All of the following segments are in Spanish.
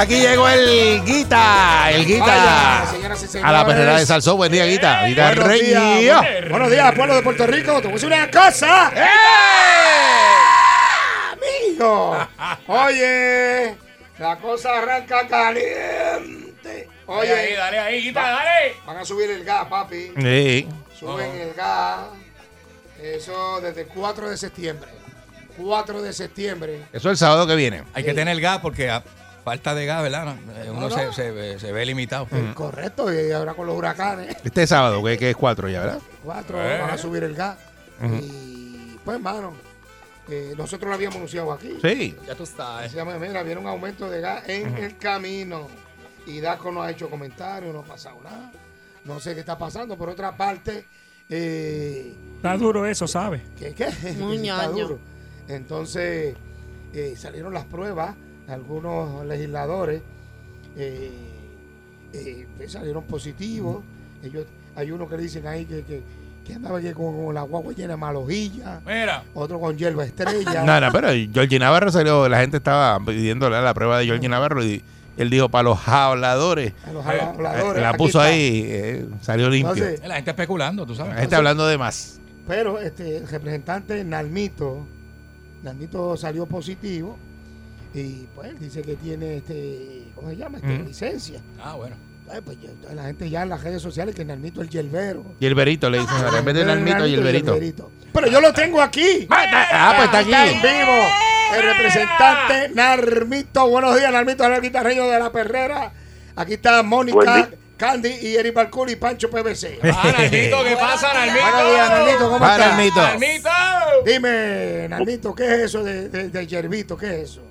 Aquí llegó el Guita, el Guita. Vaya, señoras y a la perrera de Salsó. Buen día, Guita. Guita Buenos días, Reñía. buenos- días, pueblo de Puerto Rico. Te voy a decir una cosa. Amigo. Oye, la cosa arranca caliente. Oye, dale ahí, quita, dale. van a subir el gas, papi. Sí. Suben el gas. Eso desde el 4 de septiembre. 4 de septiembre. Eso es el sábado que viene. Hay que tener gas porque falta de gas, ¿verdad? Eh, Uno No, se, no. se ve- se ve limitado. Correcto, y ahora con los huracanes. Este sábado, que, que es cuatro ya, ¿verdad? 4 Eh. van a subir el gas. Y pues, hermano, eh, nosotros lo habíamos anunciado aquí. Sí. Ya tú sabes. Se llama, mira, viene un aumento de gas en el camino. Y Daco no ha hecho comentarios, no ha pasado nada. No sé qué está pasando. Por otra parte, eh, Está duro eso, ¿sabes? ¿qué? qué? Muy Está duro. Entonces, eh, salieron las pruebas. Algunos legisladores eh, eh, salieron positivos. Ellos, hay unos que dicen ahí que, que, que andaba aquí con, con la guagua llena de malojilla. Mira, Otro con hierba estrella. No, no, pero Georgie Navarro salió, la gente estaba pidiéndole la prueba de Georgie Navarro y él dijo para los habladores. A los Eh, habladores, la aquí puso ahí, eh, salió limpio. Entonces, la gente especulando, tú sabes. la gente hablando de más. Pero este, el representante Nalmito, Nalmito salió positivo y pues dice que tiene este, ¿cómo se llama? Este, licencia. Ah, bueno. Ay, pues, la gente ya en las redes sociales que Nalmito es el yerbero. Y el verito le dicen, en vez de Nalmito y el verito. Pero yo lo tengo aquí. Ah, ah, pues está Está en aquí. vivo. El representante Narmito. Buenos días, Narmito, el guitarreño de la perrera. Aquí está Mónica, Candy y Eric Balcuri y Pancho PVC. Ah, Nalmito, ¿qué pasa, Nalmito? Buenos días, Nalmito, ¿cómo Va, estás? Nalmito. ¡Nalmito! Dime, Nalmito, ¿qué es eso de, de, de yerbito? ¿Qué es eso?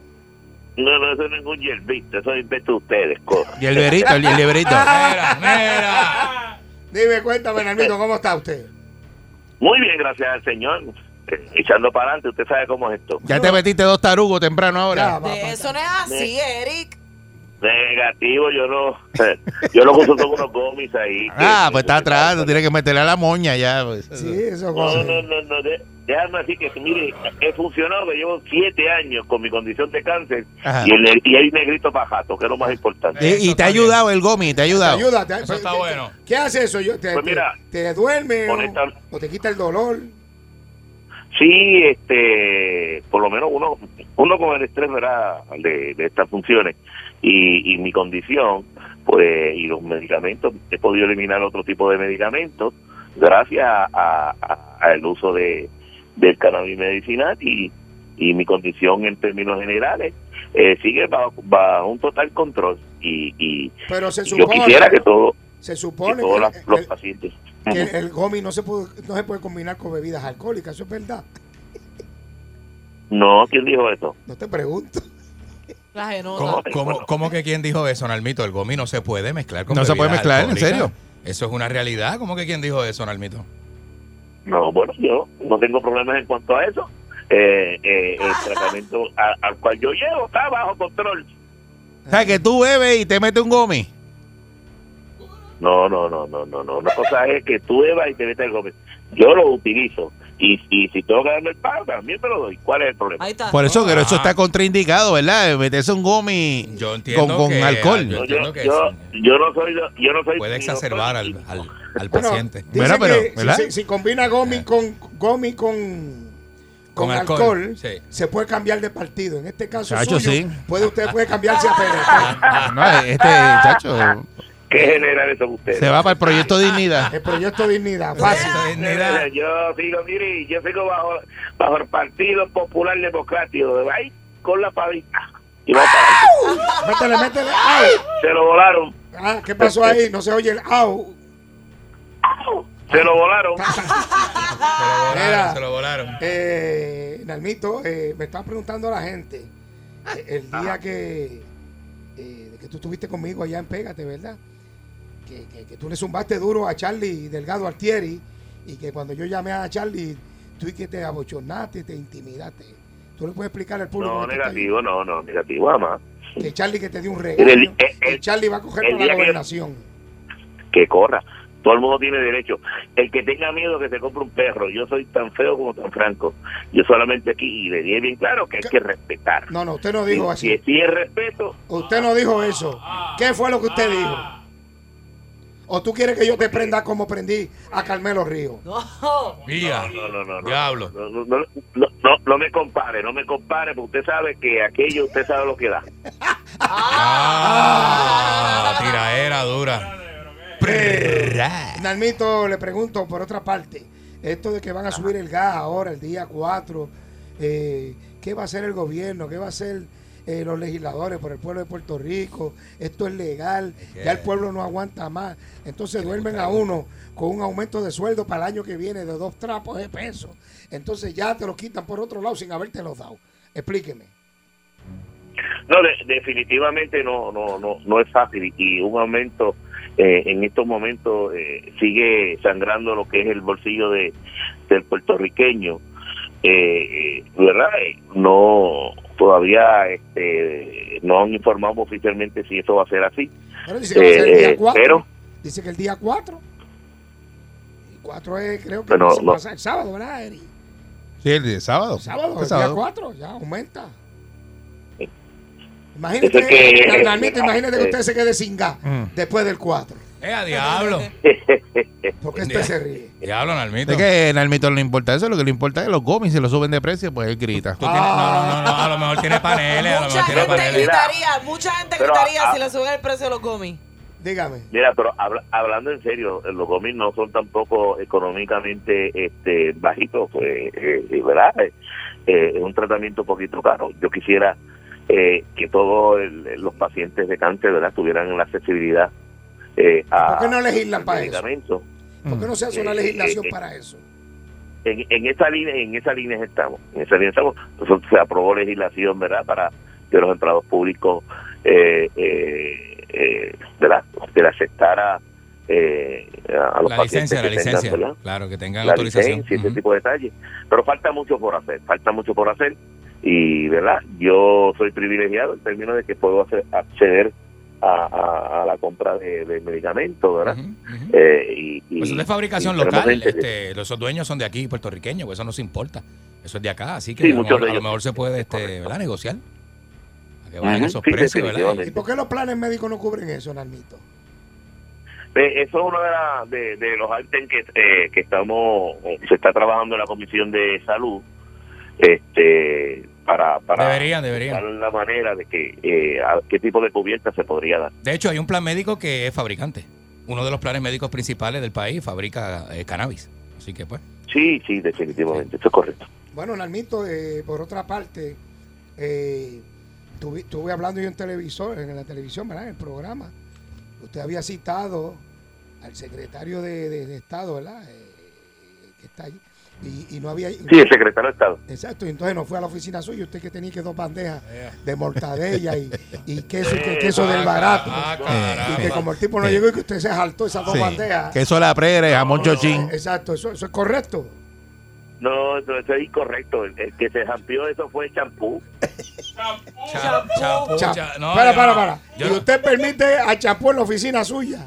No, no, eso no es un yerbito, eso invento ustedes, coja. Y el verito, el, el verito. Mira, mira. Dime, cuéntame, Nalmito, ¿cómo está usted? Muy bien, gracias al Señor. Eh, echando para adelante, usted sabe cómo es esto. Ya te metiste dos tarugos temprano ahora. De eso no es así, Eric. Negativo, yo no. Yo lo uso con unos gomis ahí. Ah, que- pues está atrás, tú tienes que meterle a la moña ya. pues. Sí, eso No, no, no, no. de- déjame así que, mire, he funcionado, que llevo siete años con mi condición de cáncer Ajá. y, el, y hay negrito pajato, que es lo más importante. Y, y te ha ayudado el gomi, te ha ayudado. Ayúdate. Eso está bueno. ¿Qué hace eso? Yo, te, Pues mira, te, te duerme o, honesta- o te quita el dolor? Sí, este, por lo menos uno, uno con el estrés ¿verdad? De, de estas funciones y, y mi condición, pues, y los medicamentos, he podido eliminar otro tipo de medicamentos gracias a- a- al uso de del cannabis medicinal y, y mi condición en términos generales eh, sigue bajo, bajo un total control y, y Pero se yo supone, quisiera que todo se que supone todos que, los, el- los el- pacientes que el, gomi no se, puede, no se puede combinar con bebidas alcohólicas, ¿eso es verdad? No, ¿quién dijo eso? No te pregunto. ¿Cómo, cómo, cómo que quién dijo eso, Nalmito? El gomi no se puede mezclar con No se puede mezclar, ¿en serio? Eso es una realidad. ¿Cómo que quién dijo eso, Nalmito? No, bueno, yo no tengo problemas en cuanto a eso. Eh, eh, el tratamiento a- al cual yo llevo está bajo control. O sea, que tú bebes y te metes un gomi. No, no, no, no, no, no. Una cosa es que tú bebas y te metes el golpe. Yo lo utilizo. Y, y si tengo que darme el pago, también me lo doy. ¿Cuál es el problema? Ahí está. Por eso, pero eso Ah. está contraindicado, ¿verdad? Meterse un gomi Yo con, con que- alcohol. Yo Yo, entiendo que yo, sí. yo no soy, yo no soy. Puede exacerbar al, doctor, al, al Bueno, paciente. Mira, pero, que si- ¿verdad? si, si combina gomi con gomi con, con, Con alcohol, alcohol, sí. se puede cambiar de partido. En este caso Chacho, suyo, sí. puede usted puede cambiarse a PNP. No, este chacho ¿Qué genera eso en ustedes? se va para el proyecto Dignidad. El proyecto Dignidad, fácil. Dignidad. Yo sigo, mire, yo sigo bajo, bajo el Partido Popular Democrático. Ahí con la pavita. Y va para. Métele, métele. Au. Se lo volaron. Ah, ¿Qué pasó ahí? No se oye el au. Se lo volaron. Se lo volaron, Mira. se lo volaron. Eh, Nalmito, eh, me está preguntando la gente eh, el día que, eh, que tú estuviste conmigo allá en Pégate, ¿verdad? Que, que- que tú le zumbaste duro a Charlie Delgado Altieri y que cuando yo llamé a Charlie, tú y que te abochornaste, te intimidaste. ¿Tú le puedes explicar al público No, negativo, no, no, negativo, ahí? que Charlie que te dio un regalo, el- Charlie va a coger día la gobernación. Que corra. Todo el mundo tiene derecho. El que tenga miedo que se compre un perro. Yo soy tan feo como tan franco. Yo solamente aquí, y le dije bien claro que hay que respetar. No, no, usted no dijo Si, así. si es respeto, Usted no dijo eso. ¿Qué fue lo que usted dijo? ¿O tú quieres que yo te prenda como prendí a Carmelo Río? No. Mía. no, no, no, no. Diablo. No, no, no, no, no, no me compare, no me compare, porque usted sabe que aquello usted sabe lo que da. Ah, tiraera dura. Nalmito, le pregunto por otra parte, esto de que van a subir el gas ahora, el día 4, eh, ¿qué va a hacer el gobierno? ¿Qué va a hacer eh, los legisladores por el pueblo de Puerto Rico? Esto es legal, ya el pueblo no aguanta más. Entonces duermen a uno con un aumento de sueldo para el año que viene de dos trapos de peso. Entonces ya te lo quitan por otro lado sin haberte los dado. Explíqueme. No, de- definitivamente no, no, no, no es fácil y un aumento eh, en estos momentos eh, sigue sangrando lo que es el bolsillo de del puertorriqueño, eh, eh, ¿verdad? Eh, No, todavía este, no han informado oficialmente si eso va a ser así. Pero dice que va a ser el Eh, día eh, 4. pero- Dice que el día 4. Y 4 es, creo que Pero se no. pasa el sábado, ¿verdad, Eri? Sí, el de sábado. El sábado, ¿Qué el sábado? día 4, ya aumenta. Imagínate, que- imagínate que eh, usted se quede sin gas Mm. después del 4. Eh, a diablo. Porque usted se ríe. Diablo, Nalmito. Es que a Nalmito no le importa eso, lo que le importa es que los gomis se lo suben de precio, pues él grita. Tú tienes- no, no, no, no, a lo mejor tiene paneles, a lo Mucha mejor tiene gente paneles. gritaría, mucha gente Pero, gritaría ah, si le suben el precio de los gomis. Dígame. Mira, pero habla- hablando en serio, los gomis no son tampoco económicamente este, bajitos, pues, eh, eh, ¿verdad? Eh, eh, es un tratamiento un poquito caro. Yo quisiera eh, que todos el- los pacientes de cáncer, ¿verdad?, tuvieran la accesibilidad eh, a ¿Por qué no legislan para eso? ¿Por qué no se hace una Eh, legislación eh, eh, para eso? En, en esa línea, en esa línea estamos, en esa línea estamos. Nosotros se aprobó legislación, ¿verdad?, para que los empleados públicos, eh, eh, eh, ¿verdad?, se le aceptara eh, a los La pacientes licencia, la tengan, licencia. ¿verdad? Claro, que tengan la autorización. licencia y ese tipo de detalles. Pero falta mucho por hacer, falta mucho por hacer. Y, ¿verdad? Yo soy privilegiado en términos de que puedo hacer, acceder a, a- a la compra de, de medicamentos, ¿verdad? Eh, y, y- Pues eso es de fabricación local. Este, esos dueños son de aquí, puertorriqueños, pues eso no se importa. Eso es de acá, así que Sí, a, lo mejor, de a lo ellos. mejor se puede este, ¿verdad? negociar. A que bajen Ujú, esos sí, precios. ¿Y por qué los planes médicos no cubren eso, Nalmito? Eh, Eso es uno de, la- de, de los ítems que, eh, que estamos, eh, se está trabajando en la Comisión de Salud, este, para, para Deberían, deberían. la manera de que, eh, a qué tipo de cubierta se podría dar. De hecho, hay un plan médico que es fabricante. Uno de los planes médicos principales del país fabrica eh, cannabis. Así que, pues. Sí, sí, definitivamente, eso es correcto. Bueno, Nalmito, eh, por otra parte, eh, tuve- estuve hablando yo en televisor, en la televisión, ¿verdad? En el programa. Usted había citado al secretario de, de- de Estado, ¿verdad? Eh, que está allí, Y, y no había. Sí, el secretario de Estado. Exacto, y entonces no fue a la oficina suya, usted que tenía que dos bandejas de mortadella y, y queso, y que queso del barato. Ah, y que como el tipo no llegó y que usted se saltó esas dos Sí. bandejas. Queso la prere, jamón chochín. Exacto, eso, eso es correcto. No, eso, eso es incorrecto. El, que se jampió eso fue champú. Cha- champú, Cha- cha- no, para, para, no- para. yo y no- usted permite a champú en la oficina suya.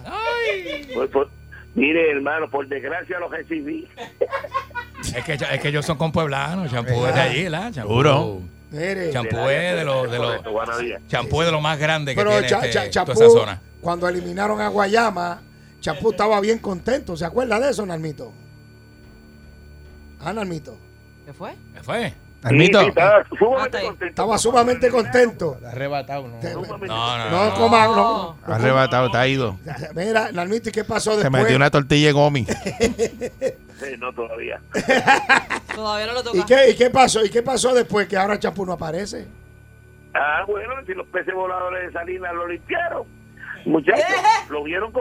Pues, pues, mire, hermano, por desgracia lo recibí. Es que, es que ellos son compueblanos, champú es de allí, ¿la? Champú, champú es de los de días. champú es de lo más grande que pero tiene cha- este- cha- toda esa zona. cuando eliminaron a Guayama, champú estaba bien contento. ¿Se acuerda de eso, Nalmito? Ah, Nalmito. ¿Qué fue? ¿Qué fue? Almito. Sí, sí, estaba sumamente contento. Estaba sumamente contento. Arrebatado, no. No, no, No, no. coma, no. Arrebatado, está ido. Mira, Nalmito, ¿y qué pasó Se después? metió una tortilla de gomi. Sí, no, todavía. Todavía no lo toca. ¿Y qué, ¿Y qué pasó? ¿Y qué pasó después que ahora champú no aparece? Ah, bueno, si los peces voladores de Salinas lo limpiaron. Muchachos, lo vieron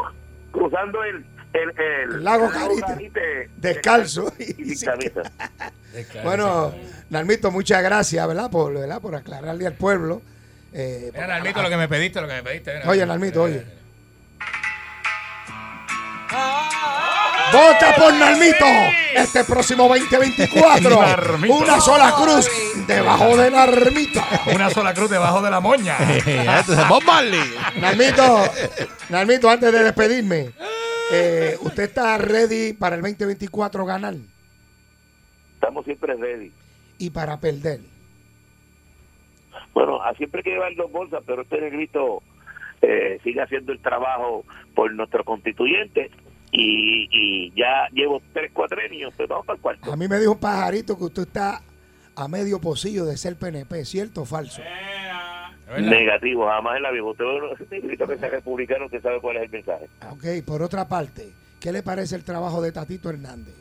cruzando el, el, el, El lago Carite. Descalzo. Y sin camisa. Bueno, Nalmito, muchas gracias, ¿verdad? Por, ¿verdad? por aclararle al pueblo. Eh, Mira, Nalmito, lo que me pediste, lo que me pediste. mira. Oye, Nalmito, oye. Ah, Vota por Nalmito este próximo 2024. Nalmito. Una sola cruz debajo de Nalmito. Una sola cruz debajo de la moña. Bob Marley. Nalmito, Nalmito, antes de despedirme, eh, ¿usted está ready para el 2024 ganar Estamos siempre ready. y para perder? Bueno, a siempre hay que llevar dos bolsas, pero este negrito eh, sigue haciendo el trabajo por nuestro constituyente y, y ya llevo tres cuatrenios, pues vamos para el cuarto. A mí me dijo un pajarito que usted está a medio pocillo de ser PNP, ¿cierto o falso? Negativo, jamás en la vida. Usted que sea republicano, usted sabe cuál es el mensaje. Ok, por otra parte, ¿qué le parece el trabajo de Tatito Hernández?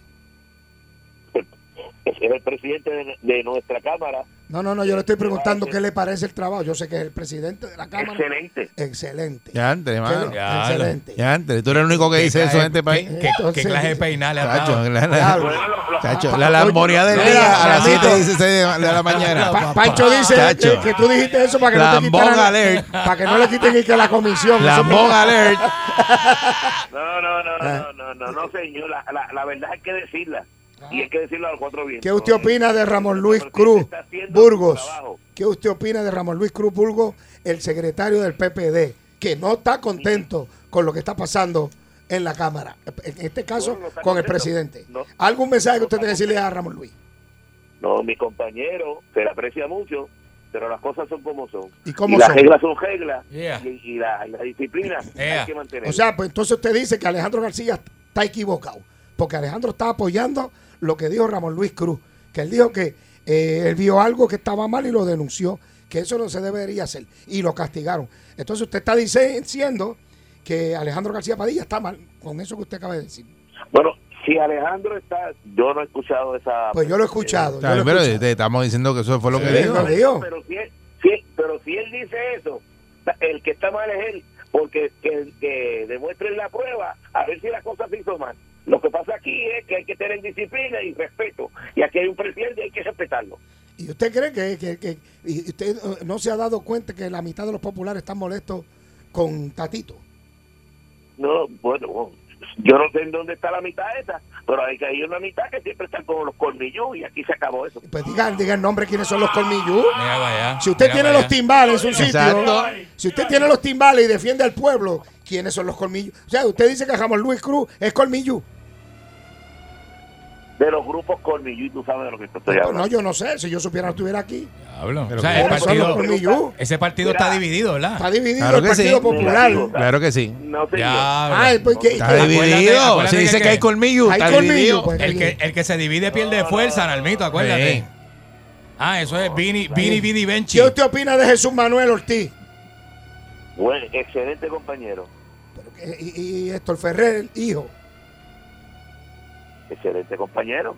Es el presidente de, de nuestra Cámara, No, no, no, yo le estoy preguntando qué le parece el trabajo. Yo sé que es el presidente de la Cámara. excelente. Excelente. Ya antes, ¿Qué mano. le- Ya, Excelente. Ya antes. Tú eres el único que ¿Qué dice eso en este país. ¿Qué, Entonces, qué clase de peinal le Chacho, la, chacho, la, del día a las Ramito. 7 y 16 de, de la mañana. Pa- Pancho dice Chacho. que, tú dijiste eso para que no te Lambón quitaran, alert. para que no le quiten ni que la comisión. Lambón alert. No, no, no, Ah. no, no, no, no, señor. La, la verdad hay que decirla. Y hay que decirlo a los cuatro vientos. ¿Qué usted opina de Ramón Luis Cruz Burgos? ¿Qué usted opina de Ramón Luis Cruz Burgos, el secretario del PPD, que no está contento con lo que está pasando en la Cámara? En este caso, Bueno, no está con el presidente. No. ¿Algún mensaje que usted tenga que decirle a Ramón Luis? No, mi compañero se le aprecia mucho, pero las cosas son como son. ¿Y cómo las son? reglas son reglas Yeah. y, y la, y la disciplina Yeah. hay que mantener. O sea, pues entonces usted dice que Alejandro García está equivocado, porque Alejandro está apoyando lo que dijo Ramón Luis Cruz, que él dijo que eh, él vio algo que estaba mal y lo denunció, que eso no se debería hacer, y lo castigaron. Entonces usted está diciendo que Alejandro García Padilla está mal, con eso que usted acaba de decir. bueno, si Alejandro está, yo no he escuchado esa. Pues yo lo he escuchado. yo lo he Pero escuchado. te estamos diciendo que eso fue lo que dijo. Pero si, él, si- pero si él dice eso, el que está mal es él, porque que, que demuestren la prueba a ver si la cosa se hizo mal. Lo que pasa aquí es que hay que tener disciplina y respeto. Y aquí hay un presidente y hay que respetarlo. ¿Y usted cree que, que- que- y usted eh, no se ha dado cuenta que la mitad de los populares están molestos con Tatito? No, bueno, yo no sé en dónde está la mitad esa, pero hay que hay una mitad que siempre están con los colmillos y aquí se acabó eso. Pues diga, diga el nombre, quiénes son los colmillú. Si usted tiene los timbales en un sitio, Exacto. si usted tiene los timbales y defiende al pueblo, ¿quiénes son los colmillos? O sea, usted dice que Ramón Luis Cruz es colmillo. De los grupos colmillos, y tú sabes de lo que te estoy No, hablando. yo no sé, si yo supiera no estuviera aquí. Pero O sea, ¿cómo el ¿Quiénes son los partido, ese partido Mira. está dividido, ¿verdad? Está dividido Claro el que Partido sí. Popular. Claro que sí. No sé. Ay, pues, ¿qué- Está dividido. Si dice que- que hay colmillo, Hay está colmillo, dividido. pues. El que, el que se divide pierde fuerza, Nalmito, acuérdate. Sí. Ah, eso es Vini, Vini, Vini, Benchi. ¿Qué usted opina de Jesús Manuel Ortiz? Bueno, excelente compañero. Pero Y, y Héctor Ferrer, hijo. Excelente compañero.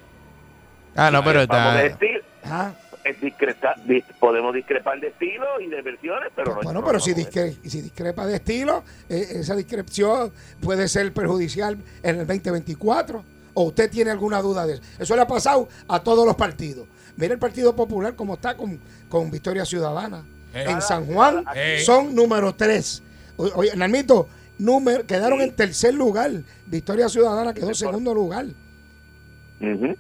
Ah, no, pero está. estilo. Ah, Es discreta- dis- podemos discrepar de estilo y de versiones, pero no bueno, no, pero no, si, discre- si discrepa de estilo, eh, esa discreción puede ser perjudicial en el 2024. ¿O usted tiene alguna duda de eso? Eso le ha pasado a todos los partidos. Mira el Partido Popular como está con, con Victoria Ciudadana. Eh. En San Juan Eh. son número tres. O- Oye, Nalmito, número, quedaron en tercer lugar. Victoria Ciudadana quedó en segundo lugar.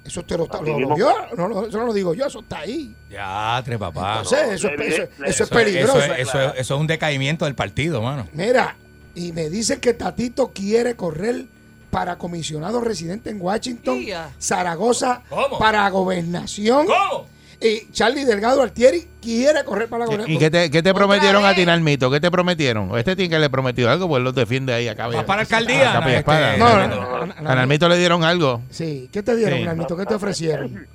Eso usted lo, está- lo- vio, no, no, eso no lo digo yo, eso está ahí. Ya, tres papá. Entonces, eso, es- le- eso- le- eso es Eso, peligroso. eso, eso, eso es un decaimiento del partido, mano. Mira, y me dicen que Tatito quiere correr para comisionado residente en Washington. Zaragoza ¿Cómo? para gobernación. ¿Cómo? Y Charlie Delgado Altieri quiere correr para la gobernación. ¿Y qué te, qué te prometieron a ti, Nalmito? ¿Qué te prometieron? Este tiene que le prometió algo, pues los defiende ahí acá. ¿Vas para la alcaldía? A y espada. Este, No, A Nalmito le dieron algo. Sí, ¿qué te dieron, Sí. Nalmito? ¿Qué te ofrecieron?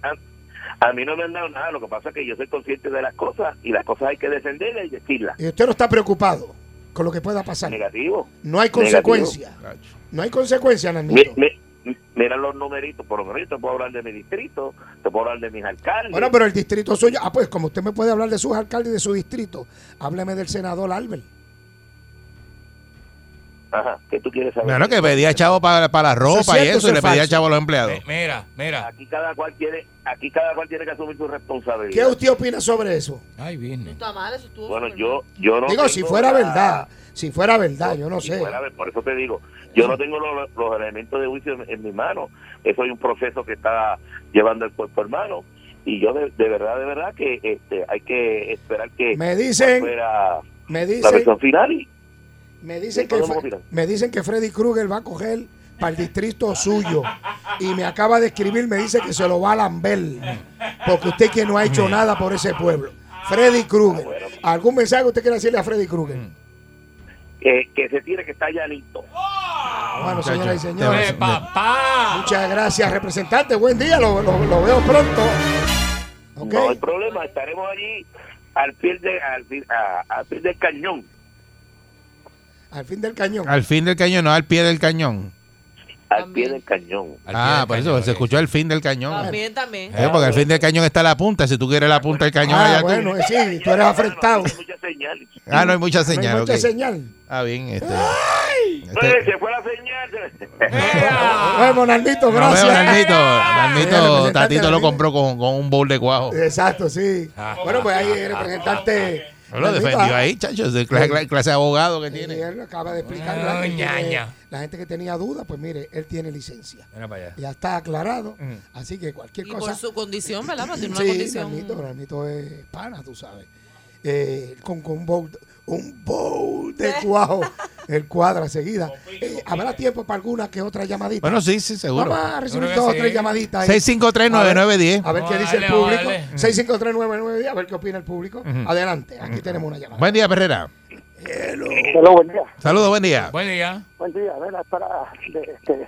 A, mí no me han dado nada, lo que pasa es que yo soy consciente de las cosas y las cosas hay que defenderlas y decirlas. Y usted no está preocupado con lo que pueda pasar. Negativo. No hay Negativo. consecuencia. No hay consecuencia, Mi- Nalmito. mi- mira los numeritos, por lo menos yo te puedo hablar de mi distrito, te puedo hablar de mis alcaldes. Bueno, pero el distrito suyo, ah, pues como usted me puede hablar de sus alcaldes y de su distrito, hábleme del senador Albert. Ajá, ¿qué tú quieres saber? Bueno, que pedía chavo para, para la ropa Eso es y cierto, eso, eso y le pedía chavo a los empleados. Eh, Mira, mira. Aquí cada cual tiene, aquí cada cual tiene que asumir su responsabilidad. ¿Qué usted opina sobre eso? Ay, bien. está mal, eso estuvo Bueno, yo, yo no Digo, si fuera la- verdad, si fuera verdad, yo no si sé. fuera por eso te digo, yo no tengo los, los elementos de juicio en, en mi mano. Eso es un proceso que está llevando el cuerpo hermano. Y yo de, de verdad, de verdad que este, hay que esperar que Me dicen, fuera me la dicen, versión final y me dicen ¿Qué que me dicen que Freddy Krueger va a coger para el distrito suyo y me acaba de escribir, me dice que se lo va a lamber porque usted que no ha hecho nada por ese pueblo. Freddy Krueger. ¿Algún mensaje que usted quiere decirle a Freddy Krueger? Que se tiene que estar llanito. Bueno, Muchacho, señoras y señores. Papá. Muchas gracias, representante. Buen día, lo, lo- lo veo pronto. No hay problema, estaremos allí al pie, de, al, a- al pie del cañón. Al fin del cañón. Al fin del cañón, no al pie del cañón. Al También. pie del cañón. Ah, por eso cañón, se escuchó el fin del cañón. También, también. Eh, porque al fin del cañón está la punta. Si tú quieres la punta del cañón, Ah, allá tú- bueno, eh, sí, tú eres afrentado. No hay mucha señal. Ah, no hay mucha No señal. hay mucha ok. señal. Ah, bien. Este, Eh, este- se fue la señal. Bueno, Naldito, Nos gracias. Sí, Nalmito, representante Tatito lo compró con, con un bowl de cuajo. Exacto, sí. Ah, Bueno, pues ahí el representante. No lo defendió ah, ahí, chacho. Es de clase, clase de abogado que y tiene. él acaba de explicar ñaña. la gente que tenía dudas, pues mire, él tiene licencia. Mira para allá. Ya está aclarado. Mm. Así que cualquier Y cosa. por su condición, ¿verdad? Tiene una Sí, condición. Nalmito, Nalmito es pana, tú sabes. Eh, con, con un bowl, de cuajo, el cuadra seguida. Eh, ¿Habrá tiempo para alguna que otra llamadita? Bueno, sí, sí, seguro. Vamos a recibir dos o sí. tres llamaditas. ahí. 6539910. A ver qué Vamos a dice el a público. darle. 6539910, a ver qué opina el público. Adelante, aquí tenemos una llamada. Buen día, Perrera. Hello, buen día. Saludos, buen día. Buen día. Buen día. A ver, es para de- este,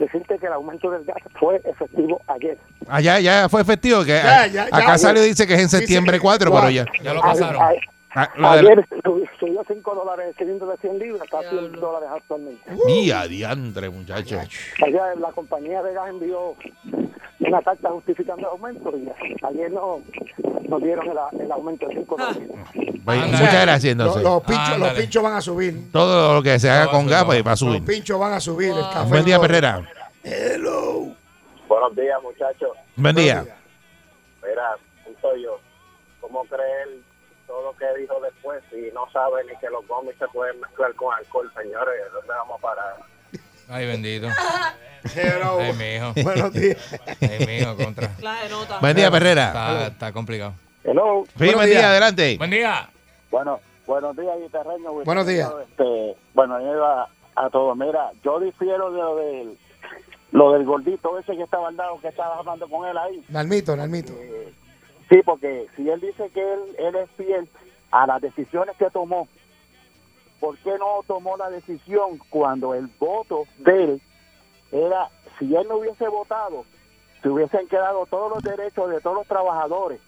decirte que el aumento del gas fue efectivo ayer. Allá ya fue efectivo. Que Ya, ya, ya. acá salió dice que es en septiembre que- 4, pero ya. Ya lo A- pasaron. a- Ah, ayer subió- subió 5 dólares el cilindro de 100 libras, está a 100 dólares actualmente. Y adiantre, muchacho. Ayer la compañía de gas envió una carta justificando el aumento y ayer no nos dieron el, el aumento de 5 dólares. Pues, muchas gracias, Los, entonces. los pinchos, los Ándale. pinchos van a subir. Todo lo que se haga Todo con va a gas subir, pues, va a Los subir. pinchos van a subir. El café Buen día. Perrera. Hello. Buenos días, muchachos. Buen día. Mira, soy yo. ¿Cómo creer todo lo que dijo después si no sabe ni que los gomis se pueden mezclar con alcohol, señores? ¿Dónde vamos a parar? Ay, bendito. Hello. Ay, mijo. Buenos días. Ay, mijo, contra. Nota. Buen día, Perrera. Está, está complicado. Hello. Sí, Buenos buen día, días. adelante. Buen día. Bueno, buenos días, guitarreño. Buenos días. Este, bueno, yo a, a todos. Mira, yo difiero de lo del, lo del gordito ese que estaba al lado, que estaba hablando con él ahí. Nalmito, Nalmito. Eh, sí, porque si él dice que él, él es fiel a las decisiones que tomó, ¿por qué no tomó la decisión cuando el voto de él era, si él no hubiese votado, se hubiesen quedado todos los derechos de todos los trabajadores,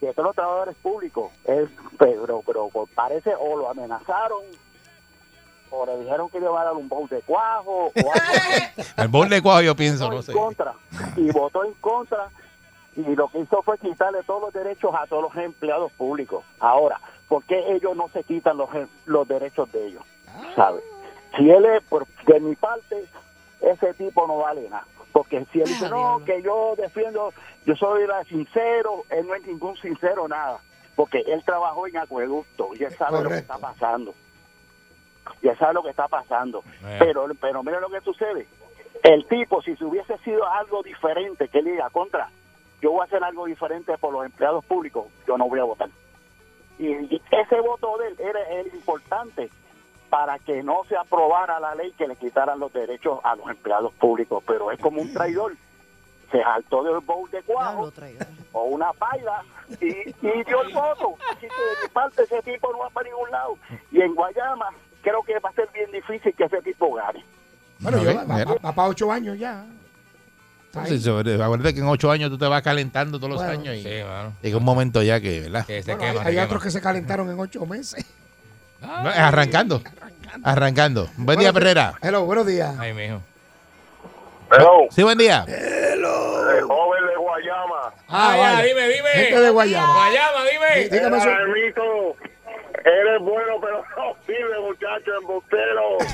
de todos los trabajadores públicos? Él, pero, pero parece o lo amenazaron o le dijeron que le iba a dar un bowl de cuajo o algo así El bowl de cuajo yo pienso, no en sé. contra y votó en contra y lo que hizo fue quitarle todos los derechos a todos los empleados públicos. Ahora, ¿por qué ellos no se quitan los, em- los derechos de ellos? ¿Sabe? Si él es, por, de mi parte, ese tipo no vale nada. Porque si él dice, Ah, no, que yo defiendo, yo soy la sincero, él no es ningún sincero, nada. Porque él trabajó en acueducto y él sabe lo que está pasando. Y él sabe lo que está pasando. Pero, pero mira lo que sucede. El tipo, si se hubiese sido algo diferente, que él diga, contra, yo voy a hacer algo diferente por los empleados públicos, yo no voy a votar. Y, y ese voto de él era, importante para que no se aprobara la ley que le quitaran los derechos a los empleados públicos. Pero es como un traidor. Se saltó del bowl de lo traigo. o una paila y, y dio el voto. Así que de mi parte ese tipo no va para ningún lado. Y en Guayama creo que va a ser bien difícil que ese tipo gane. Bueno, yo, va- va para ocho años ya. Sobre- acuérdate que en ocho años tú te vas calentando todos los Bueno. años y Sí, mano. llega un momento ya que, ¿verdad? Que se Bueno, quema, hay se hay otros que se calentaron en ocho meses. No, es arrancando. Arrancando. Buen día, Bueno, Perrera. Hello, buenos días. Ay, mijo. Pero, Sí, buen día. el joven de Guayama, Ah, ya, vaya. dime, dime. Gente de Guayama. Guayama, dime. Dí- Dígame eso. Eres bueno, pero no sirve, muchacho, embustero.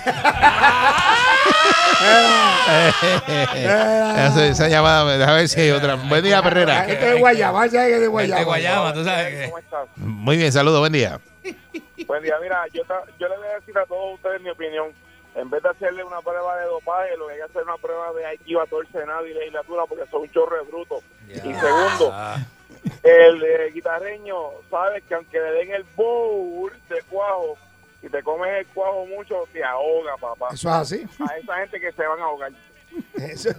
esa, esa llamada, a ver si hay otra. Buen día, Perrera. gente de Guayama, ya es de Guayama. de Guayama, tú sabes que. ¿Cómo estás? Muy bien, saludos, buen día. Buen día, mira, yo, yo le voy a decir a todos ustedes mi opinión. En vez de hacerle una prueba de dopaje, lo que hay que hacer es una prueba de IQ a todo el Senado y legislatura porque son un chorro de bruto. Y segundo, el eh, guitarreño, sabes que aunque le den el bowl de cuajo, si te comes el cuajo mucho, te ahoga, papá. Eso es así. A esa gente que se van a ahogar. Eso-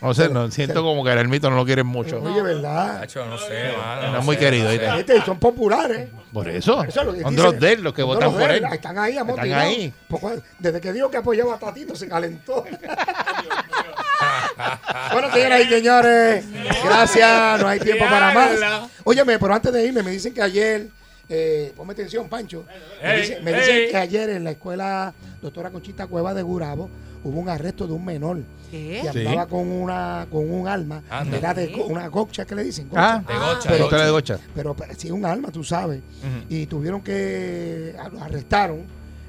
No sé, no, siento como que el ermito no lo quieren mucho. Oye, ¿verdad? Nacho, no sé, mano. No es muy querido. ¿viste? Este, son populares. Por eso. Eso es lo que Son de dicen. los de él, los que votan por él. Están ahí, Están amotillados. ahí. Porque Desde que dijo que apoyaba a Tatito, se calentó. bueno, señoras y señores, gracias. No hay tiempo para más. Óyeme, pero antes de irme, me dicen que ayer, eh, ponme atención, Pancho. Me dicen, me dicen ey. que ayer en la escuela doctora Conchita Cueva de Gurabo hubo un arresto de un menor que andaba con una con un arma, Anda. era de go- una gocha que le dicen. Ah, gocha. De gocha, pero- de gocha. Pero, pero sí, un arma, tú sabes. Y tuvieron que. Lo arrestaron.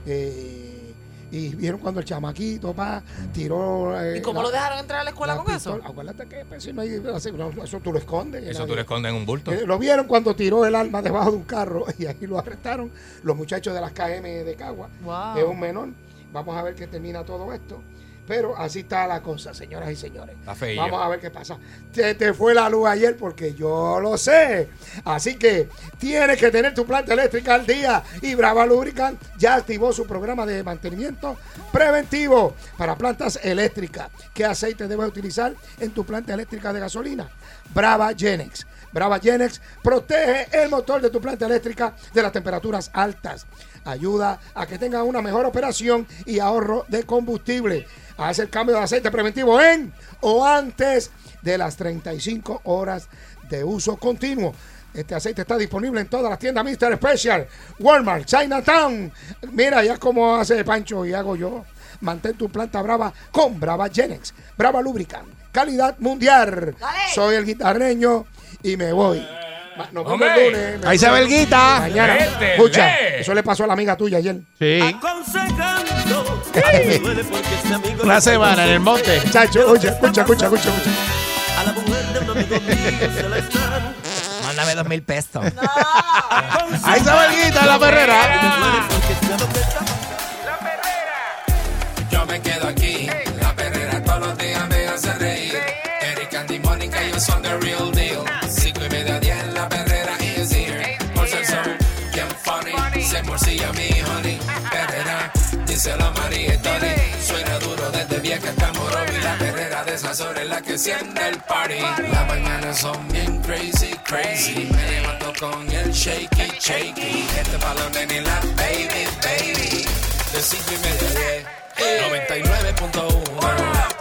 eh, y vieron cuando el chamaquito, pa, tiró. eh, ¿Y cómo la- lo dejaron entrar a la escuela la con eso? Acuérdate que pues, si no hay. no, eso tú lo escondes. Eso nadie- tú le escondes en un bulto. Eh, lo vieron cuando tiró el arma debajo de un carro y ahí lo arrestaron los muchachos de las KM de Cagua. Wow. Es un menor. Vamos a ver qué termina todo esto. Pero así está la cosa, señoras y señores. Está feillo. Vamos a ver qué pasa. Te, te fue la luz ayer porque yo lo sé. Así que tienes que tener tu planta eléctrica al día. Y Brava Lubricant ya activó su programa de mantenimiento preventivo para plantas eléctricas. ¿Qué aceite debes utilizar en tu planta eléctrica de gasolina? Brava Genex. Brava Genex protege el motor de tu planta eléctrica de las temperaturas altas. Ayuda a que tenga una mejor operación y ahorro de combustible. Haz el cambio de aceite preventivo en o antes de las 35 horas de uso continuo. Este aceite está disponible en todas las tiendas Mr. Special, Walmart, Chinatown. Mira, ya como hace Pancho y hago yo. Mantén tu planta brava con Brava Genex. Brava Lubricant. Calidad mundial. Dale. Soy el guitarreño y me voy. Vemos Hombre. el lunes. Ahí se ve el guita. Mañana. Métele. Escucha, eso le pasó a la amiga tuya ayer. Sí. Aconsejando este amigo Una semana en el monte. Chacho, oye, escucha, escucha, escucha, escucha. a la mujer de un amigo mío se la están Mándame dos mil pesos. Ahí se ve el guita en la perrera. este amigo está Yo me quedo aquí. La perrera todos los días me hace reír. Eric Andy Mónica, ellos son the real deal. Perrera, díselo a María y. Suena duro desde vieja hasta Morovi. La perrera de esas horas es la que enciende el party. Las mañanas son bien crazy, crazy. Me levanto con el shaky, shaky. Este balón en la baby, baby. De cinco y media a diez. 99.1